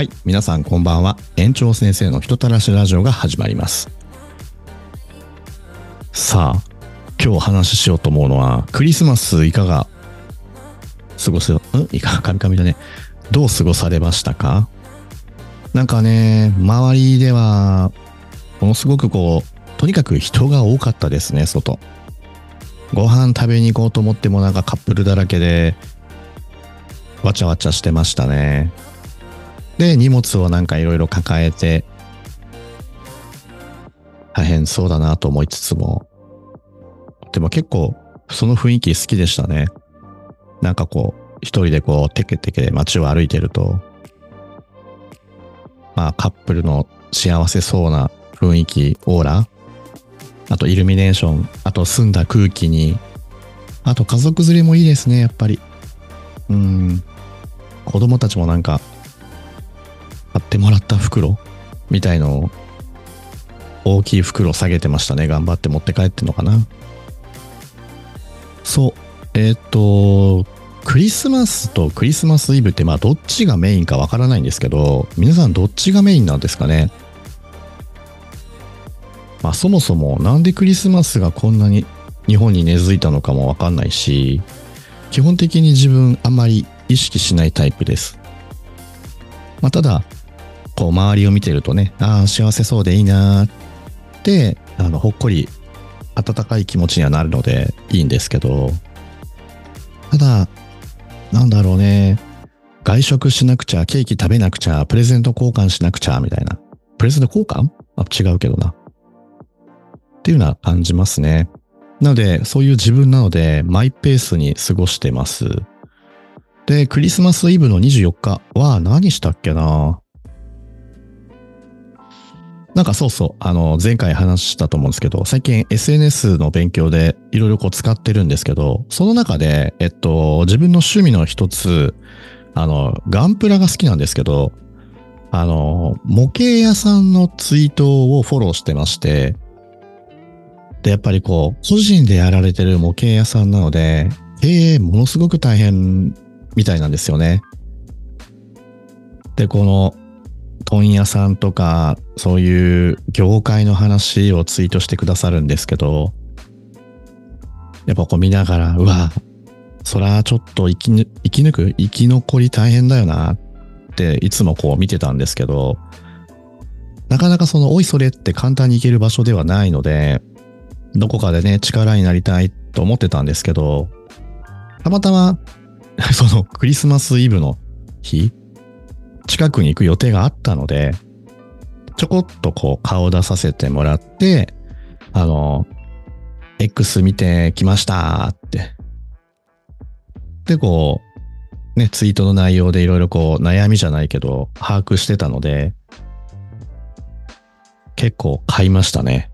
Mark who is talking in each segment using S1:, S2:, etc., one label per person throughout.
S1: はい、皆さんこんばんは。園長先生の人たらしラジオが始まります。さあ、今日お話ししようと思うのは、クリスマスいかが過ごす、ん？いかが、カミカミだね。どう過ごされましたか？なんかね、周りでは、ものすごくこう、とにかく人が多かったですね、外。ご飯食べに行こうと思ってもなんかカップルだらけで、わちゃわちゃしてましたね。で、荷物をなんかいろいろ抱えて、大変そうだなと思いつつも、でも結構その雰囲気好きでしたね。なんかこう、一人でこう、テケテケ街を歩いてると、まあカップルの幸せそうな雰囲気、オーラ、あとイルミネーション、あと澄んだ空気に、あと家族連れもいいですね、やっぱり。うん。子供たちもなんか、買ってもらった袋みたいのを、大きい袋下げてましたね。頑張って持って帰ってんのかな。そう。えっ、と、クリスマスとクリスマスイブってまあどっちがメインかわからないんですけど、皆さんどっちがメインなんですかねまあそもそもなんでクリスマスがこんなに日本に根付いたのかもわかんないし、基本的に自分あんまり意識しないタイプです。まあただ、こう周りを見てるとね、ああ幸せそうでいいなーって、あの、ほっこり温かい気持ちにはなるのでいいんですけど、ただ、なんだろうね、外食しなくちゃ、ケーキ食べなくちゃ、プレゼント交換しなくちゃ、みたいな。プレゼント交換？あ、違うけどな。っていうのは感じますね。なので、そういう自分なので、マイペースに過ごしてます。で、クリスマスイブの24日は何したっけな？なんかそうそう、あの、前回話したと思うんですけど、最近 SNS の勉強でいろいろこう使ってるんですけど、その中で、えっと、自分の趣味の一つ、あの、ガンプラが好きなんですけど、あの、模型屋さんのツイートをフォローしてまして、で、やっぱりこう、個人でやられてる模型屋さんなので、経営ものすごく大変みたいなんですよね。で、この、問屋さんとか、そういう業界の話をツイートしてくださるんですけど、やっぱこう見ながら、うわ、そらちょっと生き生き抜く？生き残り大変だよなっていつもこう見てたんですけど、なかなかその、おいそれって簡単に行ける場所ではないので、どこかでね、力になりたいと思ってたんですけど、たまたま、そのクリスマスイブの日、近くに行く予定があったので、ちょこっとこう顔出させてもらって、あの、X 見てきましたって。で、こう、ね、ツイートの内容でいろいろこう悩みじゃないけど、把握してたので、結構買いましたね。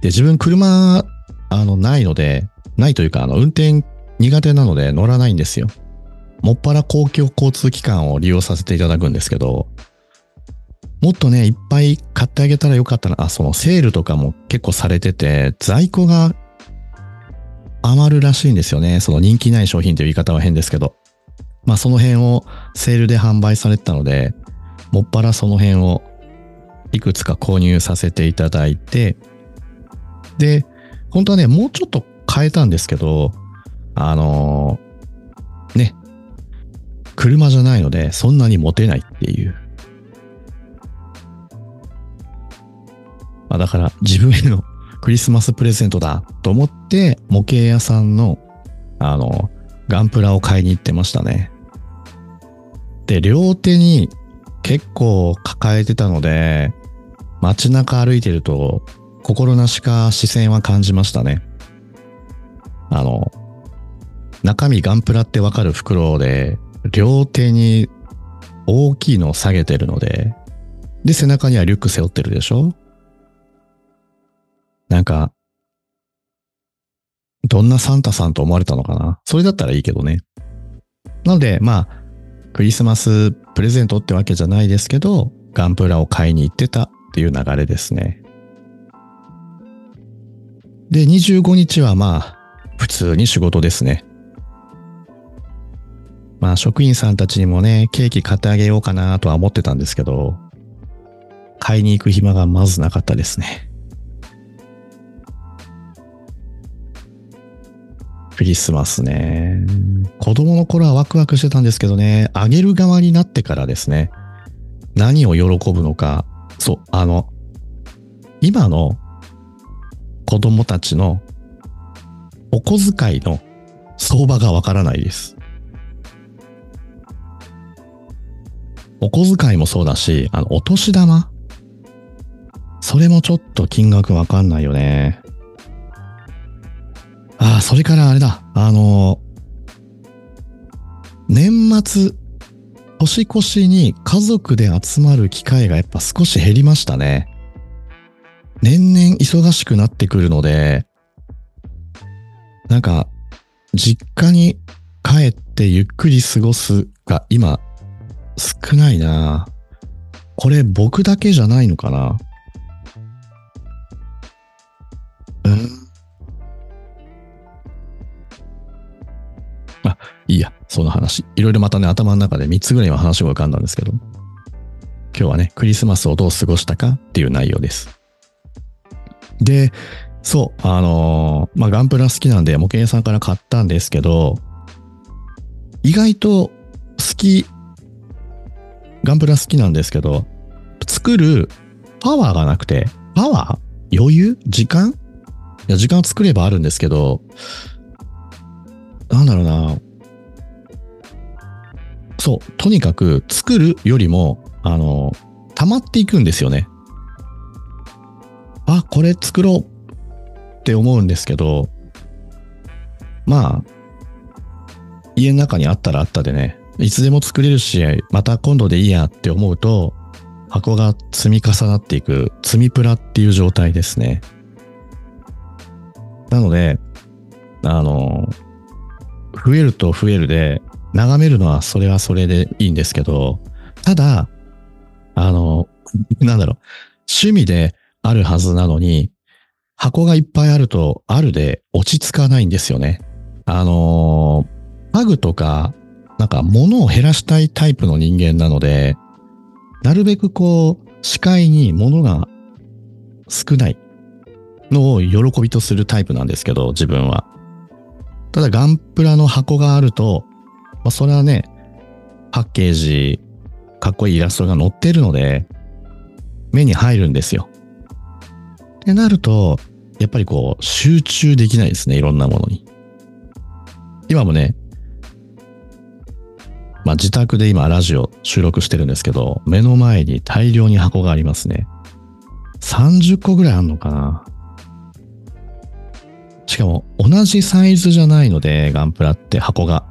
S1: で、自分車、あの、ないので、ないというか、あの、運転苦手なので乗らないんですよ。もっぱら公共交通機関を利用させていただくんですけど、もっとね、いっぱい買ってあげたらよかったな。あ、そのセールとかも結構されてて、在庫が余るらしいんですよね。その人気ない商品という言い方は変ですけど。まあその辺をセールで販売されてたので、もっぱらその辺をいくつか購入させていただいて、で、本当はね、もうちょっと変えたんですけど、あのーね、車じゃないので、そんなに持てないっていう。まあだから、自分への クリスマスプレゼントだと思って、模型屋さんの、あの、ガンプラを買いに行ってましたね。で、両手に結構抱えてたので、街中歩いてると、心なしか視線は感じましたね。あの、中身ガンプラってわかる袋で、両手に大きいのを下げてるので、で、背中にはリュック背負ってるでしょ？なんか、どんなサンタさんと思われたのかな？それだったらいいけどね。なので、まあ、クリスマスプレゼントってわけじゃないですけど、ガンプラを買いに行ってたっていう流れですね。で、25日はまあ、普通に仕事ですね。まあ、職員さんたちにもね、ケーキ買ってあげようかなとは思ってたんですけど、買いに行く暇がまずなかったですね。クリスマスね。子供の頃はワクワクしてたんですけどね、あげる側になってからですね、何を喜ぶのか、そう、あの、今の子供たちのお小遣いの相場がわからないです。お小遣いもそうだし、あの、お年玉それもちょっと金額わかんないよね。ああ、それからあれだ。あの、年末、年越しに家族で集まる機会がやっぱ少し減りましたね。年々忙しくなってくるので、なんか、実家に帰ってゆっくり過ごすが今、少ないなこれ僕だけじゃないのかなうん。あ、いいや、その話。いろいろまたね、頭の中で3つぐらいは話が浮かんだんですけど、今日はね、クリスマスをどう過ごしたかっていう内容です。で、そう、あのー、まあ、ガンプラ好きなんで模型屋さんから買ったんですけど、意外と好き、ガンプラ好きなんですけど、作るパワーがなくて、パワー？余裕？時間？いや、時間を作ればあるんですけど、なんだろうな。そう、とにかく作るよりも、あの、溜まっていくんですよね。あ、これ作ろうって思うんですけど、まあ、家の中にあったらあったでね、いつでも作れるし、また今度でいいやって思うと、箱が積み重なっていく、積みプラっていう状態ですね。なので、あの、増えると増えるで、眺めるのはそれはそれでいいんですけど、ただ、あの、なんだろう、趣味であるはずなのに、箱がいっぱいあると、あるで落ち着かないんですよね。あのー、パグとか、なんか物を減らしたいタイプの人間なので、なるべくこう、視界に物が少ないのを喜びとするタイプなんですけど、自分は。ただガンプラの箱があると、まあ、それはね、パッケージ、かっこいいイラストが載ってるので、目に入るんですよ。ってなると、やっぱりこう、集中できないですね、いろんなものに。今もね、まあ自宅で今ラジオ収録してるんですけど、目の前に大量に箱がありますね。30個ぐらいあんのかなしかも同じサイズじゃないので、ガンプラって箱が。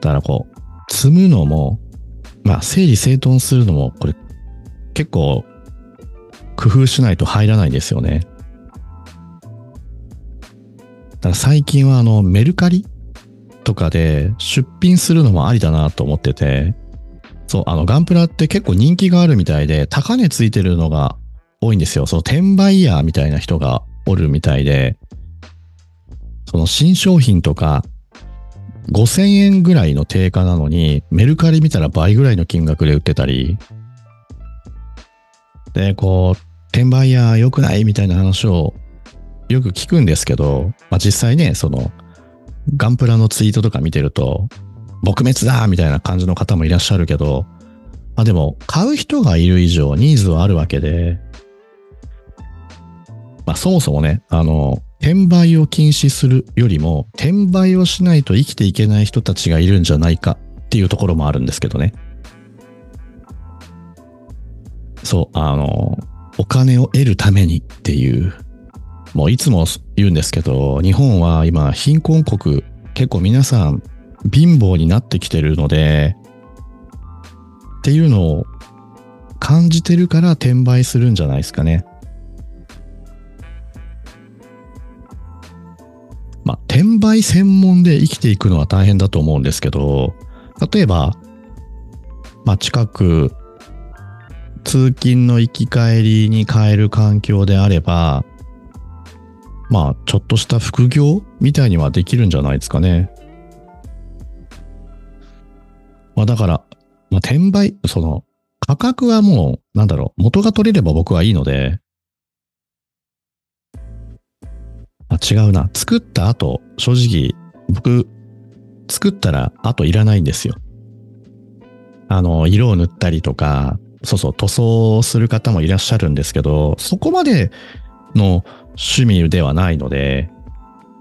S1: だからこう、積むのも、まあ整理整頓するのも、これ結構工夫しないと入らないんですよね。だから最近はあのメルカリとかで出品するのもありだなと思ってて、そう、あのガンプラって結構人気があるみたいで高値ついてるのが多いんですよ。その転売ヤーみたいな人がおるみたいで、その新商品とか5000円ぐらいの定価なのにメルカリ見たら倍ぐらいの金額で売ってたり、で、こう、転売屋良くないみたいな話をよく聞くんですけど、まあ、実際ね、その、ガンプラのツイートとか見てると、撲滅だみたいな感じの方もいらっしゃるけど、まあでも、買う人がいる以上ニーズはあるわけで、まあそもそもね、あの、転売を禁止するよりも、転売をしないと生きていけない人たちがいるんじゃないかっていうところもあるんですけどね。そう、あの、お金を得るためにっていう、もういつも言うんですけど、日本は今貧困国、結構皆さん貧乏になってきてるので、っていうのを感じてるから転売するんじゃないですかね。まあ、転売専門で生きていくのは大変だと思うんですけど、例えば、まあ、近く通勤の行き帰りに変える環境であれば、まあ、ちょっとした副業みたいにはできるんじゃないですかね。まあだから、まあ転売、その、価格はもう、なんだろう、元が取れれば僕はいいので、あ、違うな。作った後、正直、僕、作ったら後いらないんですよ。あの、色を塗ったりとか、そうそう、塗装する方もいらっしゃるんですけど、そこまでの趣味ではないので、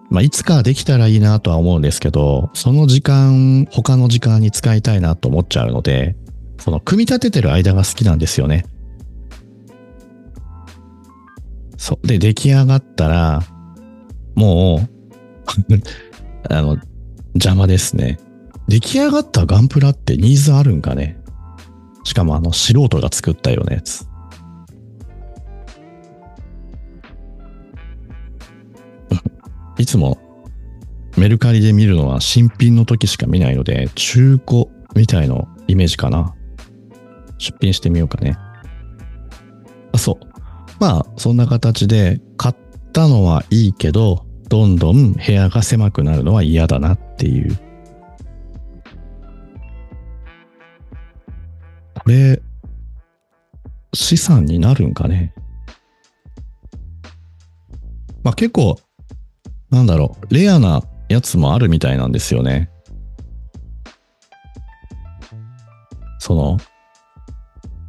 S1: まあ、いつかできたらいいなとは思うんですけど、その時間、他の時間に使いたいなと思っちゃうので、その組み立ててる間が好きなんですよね。そう。で、出来上がったら、もう、あの、邪魔ですね。出来上がったガンプラってニーズあるんかね？しかもあの素人が作ったようなやつ。いつもメルカリで見るのは新品の時しか見ないので、中古みたいなイメージかな。出品してみようかね。あ、そう。まあ、そんな形で買ったのはいいけど、どんどん部屋が狭くなるのは嫌だなっていう。これ、資産になるんかね。まあ結構、なんだろう、レアなやつもあるみたいなんですよね。その、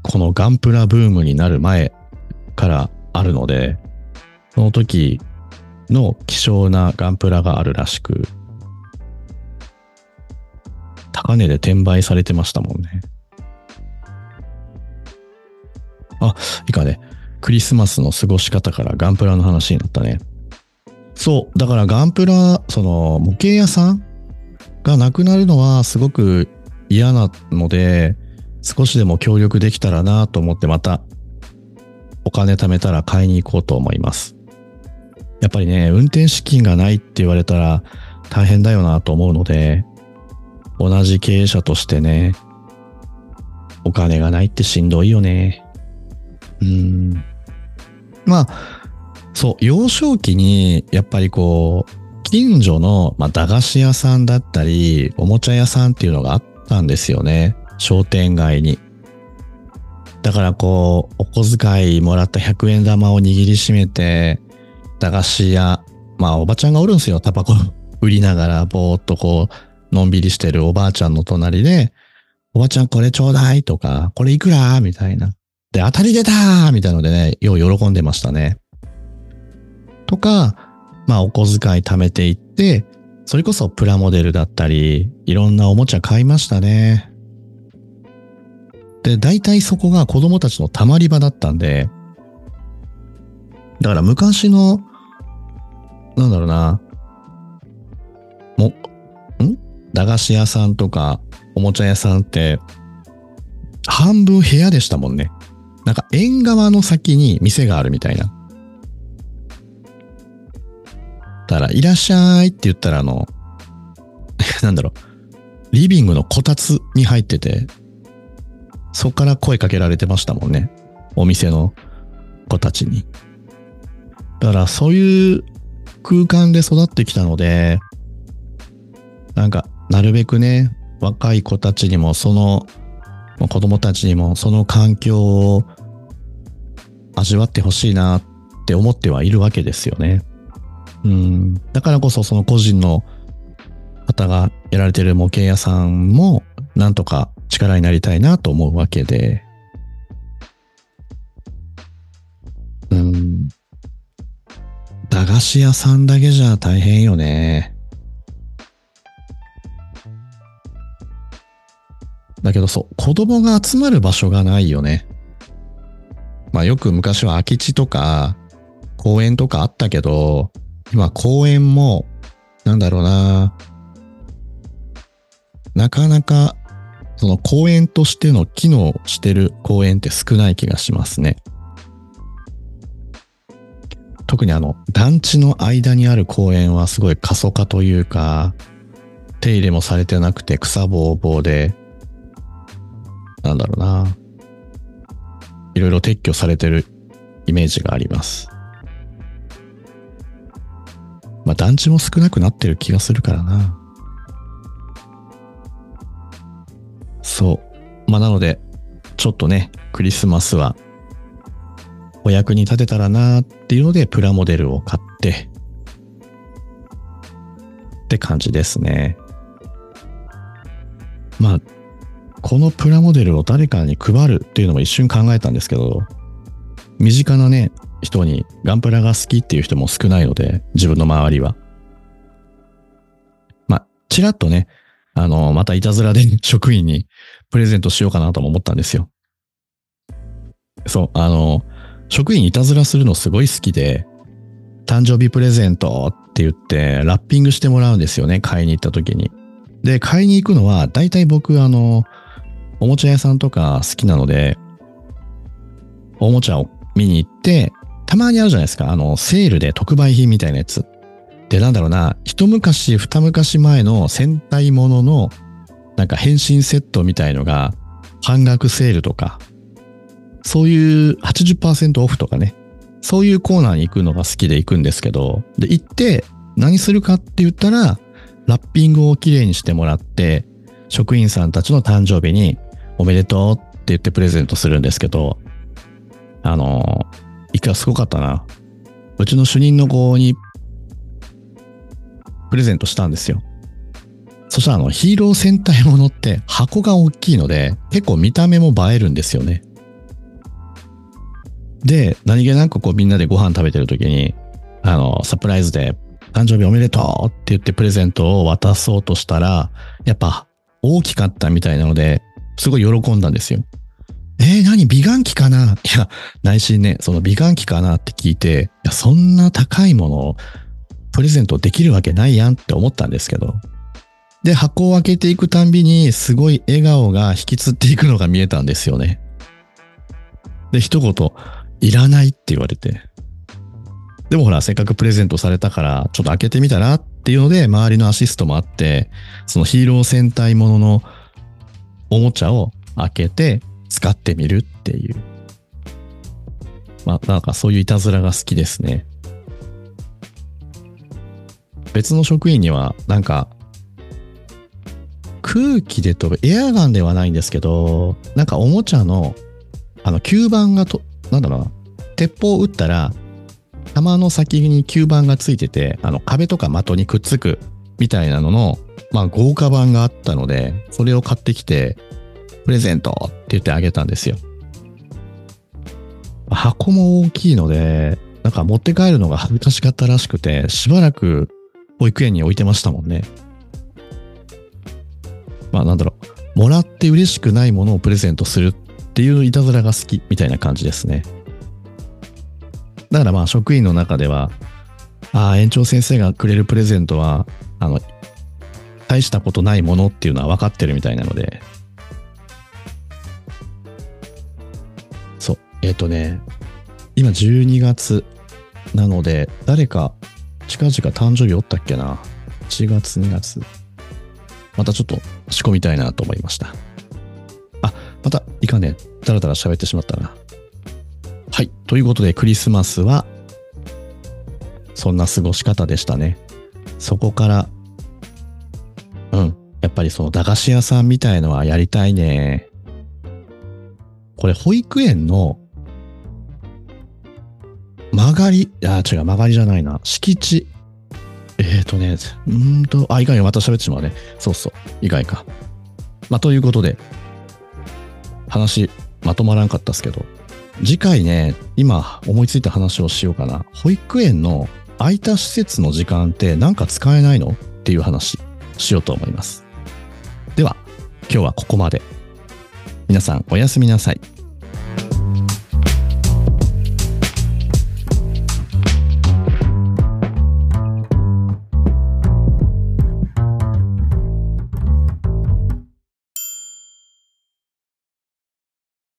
S1: このガンプラブームになる前からあるので、その時の希少なガンプラがあるらしく、高値で転売されてましたもんね。あ、いいかね。クリスマスの過ごし方からガンプラの話になったね。そう。だからガンプラ、その模型屋さんがなくなるのはすごく嫌なので、少しでも協力できたらなと思ってまたお金貯めたら買いに行こうと思います。やっぱりね、運転資金がないって言われたら大変だよなと思うので、同じ経営者としてね、お金がないってしんどいよね。うん。まあ、そう、幼少期に、やっぱりこう、近所の、まあ、駄菓子屋さんだったり、おもちゃ屋さんっていうのがあったんですよね。商店街に。だからこう、お小遣いもらった100円玉を握りしめて、駄菓子屋、まあおばちゃんがおるんですよ。タバコ 売りながら、ぼーっとこう、のんびりしてるおばあちゃんの隣で、おばちゃんこれちょうだいとか、これいくら？みたいな。で、当たり出たみたいのでね、よう喜んでましたね。とか、まあお小遣い貯めていって、それこそプラモデルだったり、いろんなおもちゃ買いましたね。で、大体そこが子供たちの溜まり場だったんで、だから昔の、なんだろうな、も、ん？駄菓子屋さんとか、おもちゃ屋さんって、半分部屋でしたもんね。なんか縁側の先に店があるみたいな。だから、いらっしゃいって言ったら、あの、なんだろう、リビングのこたつに入ってて、そこから声かけられてましたもんね。お店の子たちに。だから、そういう空間で育ってきたので、なんか、なるべくね、若い子たちにも、その、子供たちにも、その環境を味わってほしいなって思ってはいるわけですよね。うん。だからこそその個人の方がやられてる模型屋さんもなんとか力になりたいなと思うわけで。うん。駄菓子屋さんだけじゃ大変よね。だけどそう、子供が集まる場所がないよね。まあよく昔は空き地とか公園とかあったけど、今公園も、なんだろうな、なかなかその公園としての機能してる公園って少ない気がしますね。特にあの団地の間にある公園はすごい過疎化というか、手入れもされてなくて草ぼうぼうで、なんだろうな。いろいろ撤去されてるイメージがあります。まあ団地も少なくなってる気がするからな。そう。まあなので、ちょっとね、クリスマスはお役に立てたらなっていうので、プラモデルを買って、って感じですね。まあ、このプラモデルを誰かに配るっていうのも一瞬考えたんですけど、身近なね、人にガンプラが好きっていう人も少ないので、自分の周りは。まあ、ちらっとね、あの、またいたずらで職員にプレゼントしようかなとも思ったんですよ。そう、あの、職員いたずらするのすごい好きで、誕生日プレゼントって言ってラッピングしてもらうんですよね、買いに行った時に。で、買いに行くのは、大体僕、あの、おもちゃ屋さんとか好きなので、おもちゃを見に行って、たまにあるじゃないですか。あの、セールで特売品みたいなやつ。で、なんだろうな、一昔、二昔前の戦隊ものの、なんか変身セットみたいのが、半額セールとか、そういう80%オフとかね、そういうコーナーに行くのが好きで行くんですけど、で、行って何するかって言ったら、ラッピングをきれいにしてもらって、職員さんたちの誕生日におめでとうって言ってプレゼントするんですけど、あの、くらすごかったな。うちの主任の子にプレゼントしたんですよ。そしたらあのヒーロー戦隊ものって箱が大きいので結構見た目も映えるんですよね。で、何気なくこうみんなでご飯食べてる時に、あの、サプライズで誕生日おめでとうって言ってプレゼントを渡そうとしたら、やっぱ大きかったみたいなので、すごい喜んだんですよ。えー、何？美顔器かな？いや、内心ね、その美顔器かなって聞いて、いや、そんな高いものをプレゼントできるわけないやんって思ったんですけど。で、箱を開けていくたんびに、すごい笑顔が引きつっていくのが見えたんですよね。で、一言、いらないって言われて。でもほら、せっかくプレゼントされたから、ちょっと開けてみたらっていうので、周りのアシストもあって、そのヒーロー戦隊もののおもちゃを開けて使ってみるっていう。まあ、なんかそういういたずらが好きですね。別の職員には、なんか、空気で飛ぶ、エアガンではないんですけど、なんかおもちゃの、あの、吸盤がと、なんだろうな、鉄砲を撃ったら、弾の先に吸盤がついてて、あの、壁とか的にくっつくみたいなのの、まあ、豪華版があったので、それを買ってきて、プレゼントって言ってあげたんですよ。箱も大きいので、なんか持って帰るのが恥ずかしかったらしくて、しばらく保育園に置いてましたもんね。まあなんだろう、もらって嬉しくないものをプレゼントするっていういたずらが好きみたいな感じですね。だからまあ職員の中では、ああ、園長先生がくれるプレゼントは、あの、大したことないものっていうのは分かってるみたいなので、えっ、ー、とね、今12月なので、誰か近々誕生日おったっけな ?1 月、2月。またちょっと仕込みたいなと思いました。あ、また、いかね。だらだら喋ってしまったな。はい。ということで、クリスマスは、そんな過ごし方でしたね。そこから、うん。やっぱりその駄菓子屋さんみたいのはやりたいね。これ、保育園の、がり、あ、違う、曲がりじゃないな。敷地。えっ、ー、とね、うんと、あ、いかんよ。また喋ってしまうね。そうそう。意外か。まあ、ということで、話まとまらんかったっすけど、次回ね、今思いついた話をしようかな。保育園の空いた施設の時間ってなんか使えないのっていう話しようと思います。では、今日はここまで。皆さんおやすみなさい。